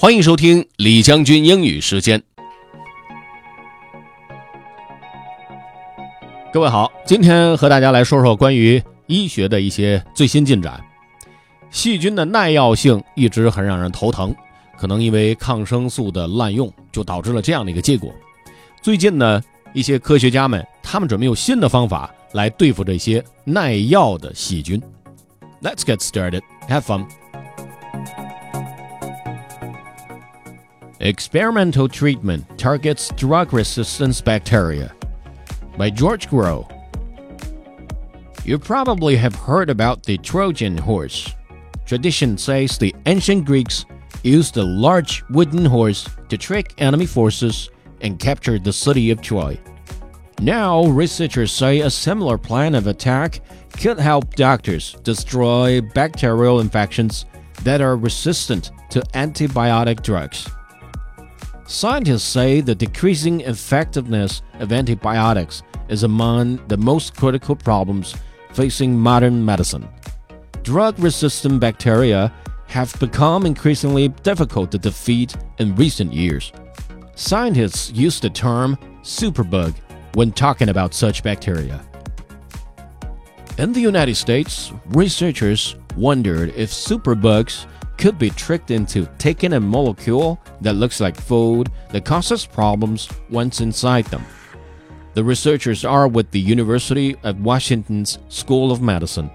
欢迎收听李将军英语时间。各位好，今天和大家来说说关于医学的一些最新进展。细菌的耐药性一直很让人头疼，可能因为抗生素的滥用，就导致了这样的一个结果。最近呢，一些科学家们他们准备用新的方法来对付这些耐药的细菌。Let's get started. Have fun. Experimental Treatment Targets Drug Resistance Bacteria by George Grow. You probably have heard about the Trojan horse. Tradition says the ancient Greeks used a large wooden horse to trick enemy forces and capture the city of Troy. Now, researchers say a similar plan of attack could help doctors destroy bacterial infections that are resistant to antibiotic drugs. Scientists say the decreasing effectiveness of antibiotics is among the most critical problems facing modern medicine. Drug resistant bacteria have become increasingly difficult to defeat in recent years. Scientists use the term superbug when talking about such bacteria. In the United States, researchers wondered if superbugs could be tricked into taking a molecule that looks like food that causes problems once inside them. The researchers are with the University of Washington's School of Medicine.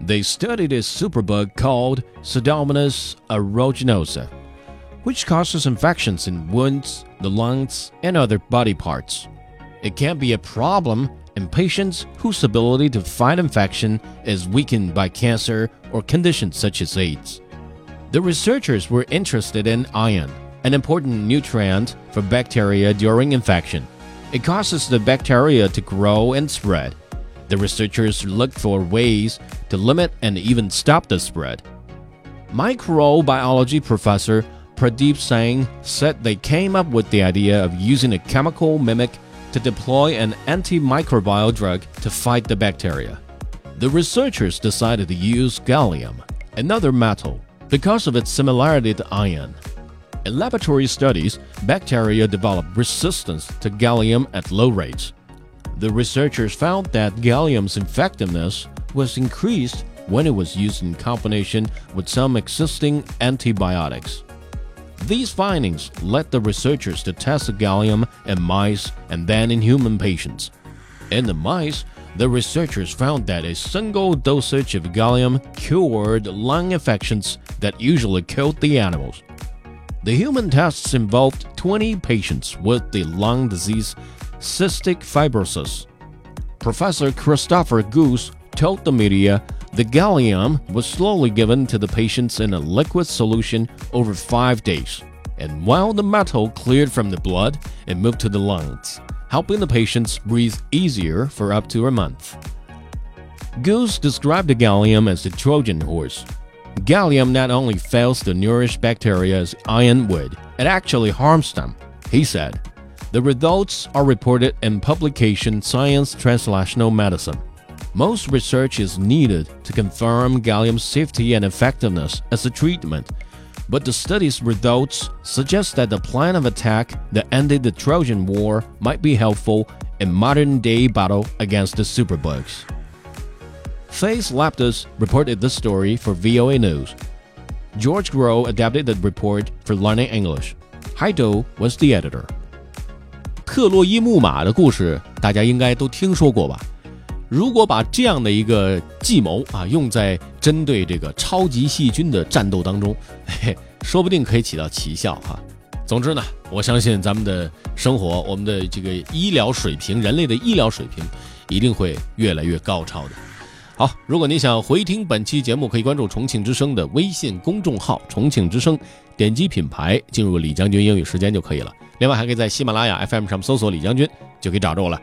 They studied a superbug called Pseudomonas aeruginosa, which causes infections in wounds, the lungs, and other body parts. It can be a problem in patients whose ability to fight infection is weakened by cancer or conditions such as AIDS. The researchers were interested in iron, an important nutrient for bacteria during infection. It causes the bacteria to grow and spread. The researchers looked for ways to limit and even stop the spread. Microbiology professor Pradeep Singh said they came up with the idea of using a chemical mimic to deploy an antimicrobial drug to fight the bacteria. The researchers decided to use gallium, another metal because of its similarity to iron. In laboratory studies, bacteria develop resistance to gallium at low rates. The researchers found that gallium's effectiveness was increased when it was used in combination with some existing antibiotics. These findings led the researchers to test gallium in mice and then in human patients. In the mice, the researchers found that a single dosage of gallium cured lung infections that usually killed the animals. The human tests involved 20 patients with the lung disease cystic fibrosis. Professor Christopher Goss told the media the gallium was slowly given to the patients in a liquid solution over five days, and while the metal cleared from the blood, it moved to the lungs helping the patients breathe easier for up to a month. Goss described the gallium as the Trojan horse. Gallium not only fails to nourish bacteria as iron would, it actually harms them, he said. The results are reported in publication Science Translational Medicine. Most research is needed to confirm gallium's safety and effectiveness as a treatment but the study's results suggest that the plan of attack that ended the Trojan War might be helpful in modern-day battle against the superbugs. Faith Lapidus reported this story for VOA News. George Grow adapted the report for Learning English. Hai Do was the editor. 特洛伊木马的故事大家应该都听说过吧？如果把这样的一个计谋啊用在针对这个超级细菌的战斗当中，嘿，说不定可以起到奇效哈。总之呢，我相信咱们的生活，我们的这个医疗水平，人类的医疗水平一定会越来越高超的。好，如果您想回听本期节目，可以关注重庆之声的微信公众号“重庆之声”，点击品牌进入李将军英语时间就可以了。另外，还可以在喜马拉雅 FM 上搜索李将军，就可以找着我了。